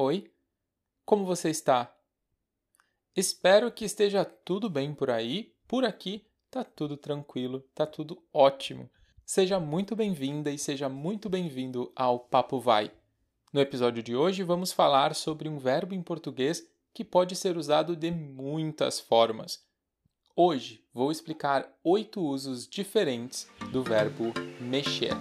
Oi, como você está? Espero que esteja tudo bem por aí. Por aqui tá tudo tranquilo, tá tudo ótimo. Seja muito bem-vinda e seja muito bem-vindo ao Papo Vai. No episódio de hoje vamos falar sobre um verbo em português que pode ser usado de muitas formas. Hoje vou explicar oito usos diferentes do verbo mexer.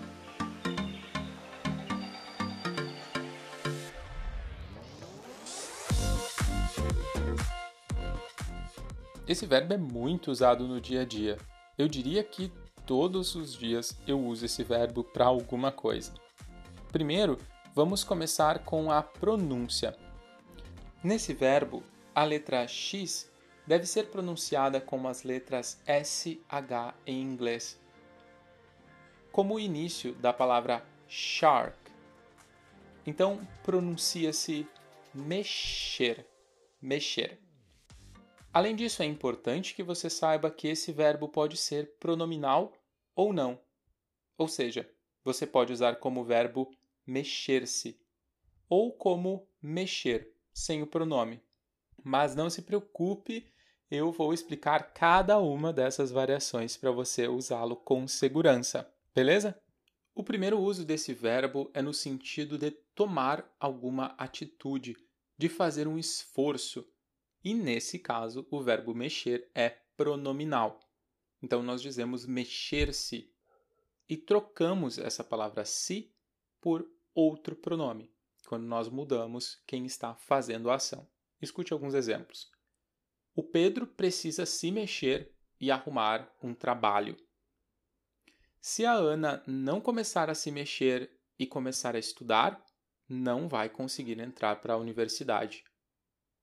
Esse verbo é muito usado no dia a dia. Eu diria que todos os dias eu uso esse verbo para alguma coisa. Primeiro, vamos começar com a pronúncia. Nesse verbo, a letra X deve ser pronunciada como as letras SH em inglês, como o início da palavra shark. Então, pronuncia-se mexer, mexer. Além disso, é importante que você saiba que esse verbo pode ser pronominal ou não. Ou seja, você pode usar como verbo mexer-se ou como mexer, sem o pronome. Mas não se preocupe, eu vou explicar cada uma dessas variações para você usá-lo com segurança, beleza? O primeiro uso desse verbo é no sentido de tomar alguma atitude, de fazer um esforço e nesse caso, o verbo mexer é pronominal. Então nós dizemos mexer-se e trocamos essa palavra se por outro pronome, quando nós mudamos quem está fazendo a ação. Escute alguns exemplos. O Pedro precisa se mexer e arrumar um trabalho. Se a Ana não começar a se mexer e começar a estudar, não vai conseguir entrar para a universidade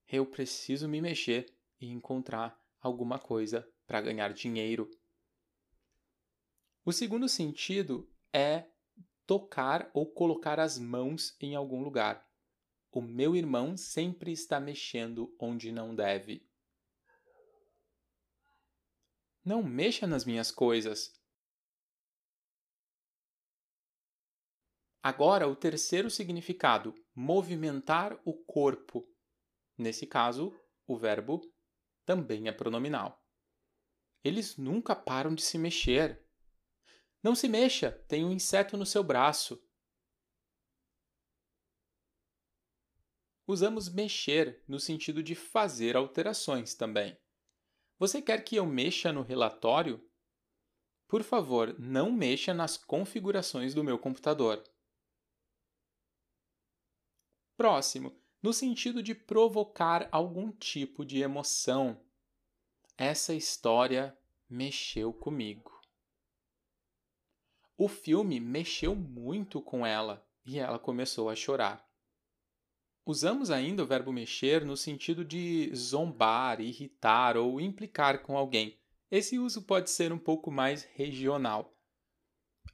eu preciso me mexer e encontrar alguma coisa para ganhar dinheiro. O segundo sentido é tocar ou colocar as mãos em algum lugar. O meu irmão sempre está mexendo onde não deve. Não mexa nas minhas coisas. Agora, o terceiro significado: movimentar o corpo. Nesse caso, o verbo também é pronominal. Eles nunca param de se mexer. Não se mexa, tem um inseto no seu braço. Usamos mexer no sentido de fazer alterações também. Você quer que eu mexa no relatório? Por favor, não mexa nas configurações do meu computador. Próximo no sentido de provocar algum tipo de emoção. Essa história mexeu comigo. O filme mexeu muito com ela e ela começou a chorar. Usamos ainda o verbo mexer no sentido de zombar, irritar ou implicar com alguém. Esse uso pode ser um pouco mais regional.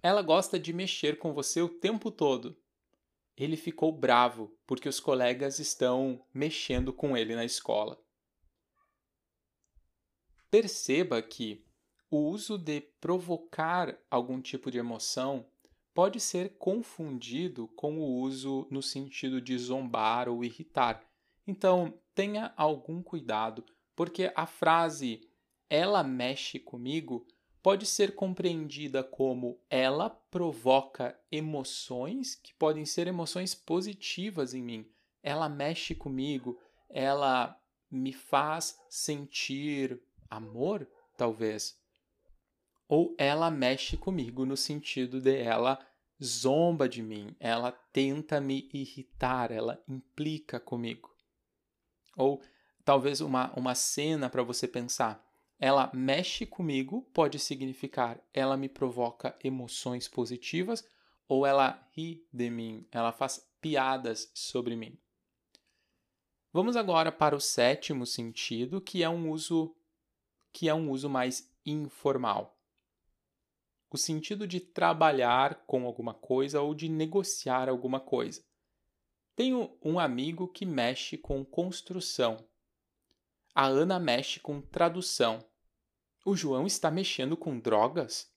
Ela gosta de mexer com você o tempo todo, ele ficou bravo porque os colegas estão mexendo com ele na escola. Perceba que o uso de provocar algum tipo de emoção pode ser confundido com o uso no sentido de zombar ou irritar. Então, tenha algum cuidado, porque a frase ela mexe comigo pode ser compreendida como ela provoca emoções que podem ser emoções positivas em mim. Ela mexe comigo, ela me faz sentir amor, talvez. Ou ela mexe comigo no sentido de ela zomba de mim, ela tenta me irritar, ela implica comigo. Ou talvez uma, uma cena para você pensar ela mexe comigo pode significar ela me provoca emoções positivas ou ela ri de mim, ela faz piadas sobre mim. Vamos agora para o sétimo sentido, que é um uso que é um uso mais informal. O sentido de trabalhar com alguma coisa ou de negociar alguma coisa. Tenho um amigo que mexe com construção. A Ana mexe com tradução. O João está mexendo com drogas?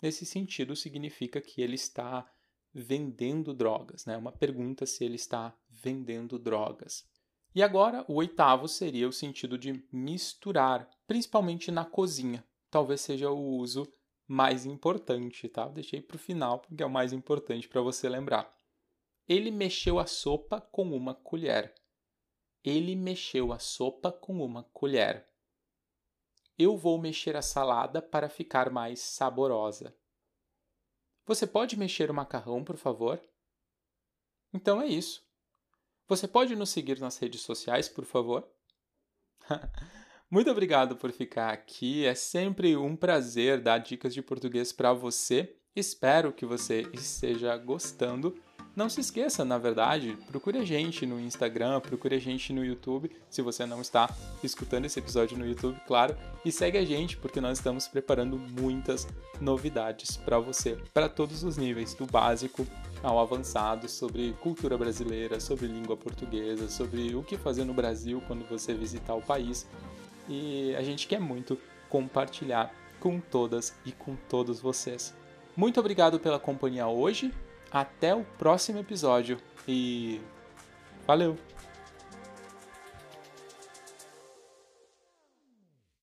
Nesse sentido, significa que ele está vendendo drogas, né? Uma pergunta se ele está vendendo drogas. E agora, o oitavo seria o sentido de misturar, principalmente na cozinha. Talvez seja o uso mais importante, tá? Deixei para o final porque é o mais importante para você lembrar. Ele mexeu a sopa com uma colher. Ele mexeu a sopa com uma colher. Eu vou mexer a salada para ficar mais saborosa. Você pode mexer o macarrão, por favor? Então é isso. Você pode nos seguir nas redes sociais, por favor? Muito obrigado por ficar aqui. É sempre um prazer dar dicas de português para você. Espero que você esteja gostando. Não se esqueça, na verdade, procure a gente no Instagram, procure a gente no YouTube, se você não está escutando esse episódio no YouTube, claro, e segue a gente porque nós estamos preparando muitas novidades para você, para todos os níveis, do básico ao avançado, sobre cultura brasileira, sobre língua portuguesa, sobre o que fazer no Brasil quando você visitar o país. E a gente quer muito compartilhar com todas e com todos vocês. Muito obrigado pela companhia hoje até o próximo episódio e valeu!